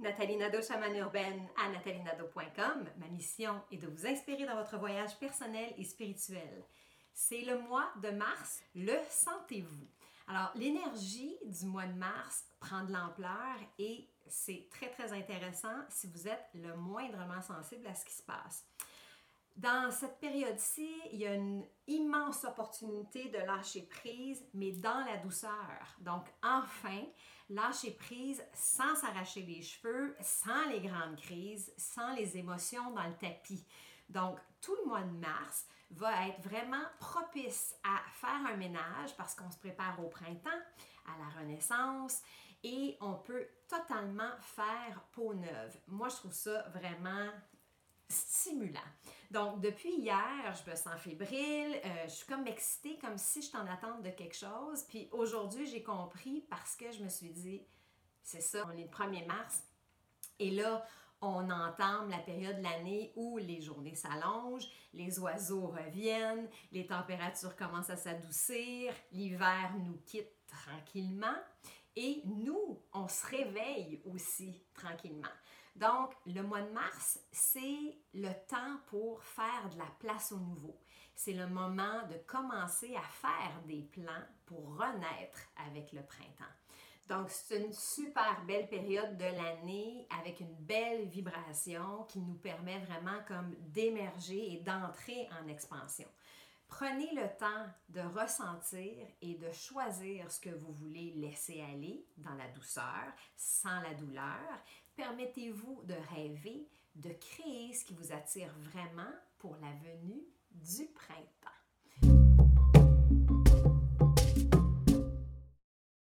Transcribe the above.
Nathalie Nadeau, chamane urbaine à nathalienado.com. Ma mission est de vous inspirer dans votre voyage personnel et spirituel. C'est le mois de mars. Le sentez-vous? Alors, l'énergie du mois de mars prend de l'ampleur et c'est très, très intéressant si vous êtes le moindrement sensible à ce qui se passe. Dans cette période-ci, il y a une immense opportunité de lâcher prise, mais dans la douceur. Donc, enfin, lâcher prise sans s'arracher les cheveux, sans les grandes crises, sans les émotions dans le tapis. Donc, tout le mois de mars va être vraiment propice à faire un ménage parce qu'on se prépare au printemps, à la renaissance et on peut totalement faire peau neuve. Moi, je trouve ça vraiment stimulant. Donc, depuis hier, je me sens fébrile, euh, je suis comme excitée, comme si je en attente de quelque chose. Puis aujourd'hui, j'ai compris parce que je me suis dit, c'est ça, on est le 1er mars. Et là, on entame la période de l'année où les journées s'allongent, les oiseaux reviennent, les températures commencent à s'adoucir, l'hiver nous quitte tranquillement et nous, on se réveille aussi tranquillement. Donc, le mois de mars, c'est le temps pour faire de la place au nouveau. C'est le moment de commencer à faire des plans pour renaître avec le printemps. Donc, c'est une super belle période de l'année avec une belle vibration qui nous permet vraiment comme d'émerger et d'entrer en expansion. Prenez le temps de ressentir et de choisir ce que vous voulez laisser aller dans la douceur, sans la douleur. Permettez-vous de rêver, de créer ce qui vous attire vraiment pour la venue du printemps.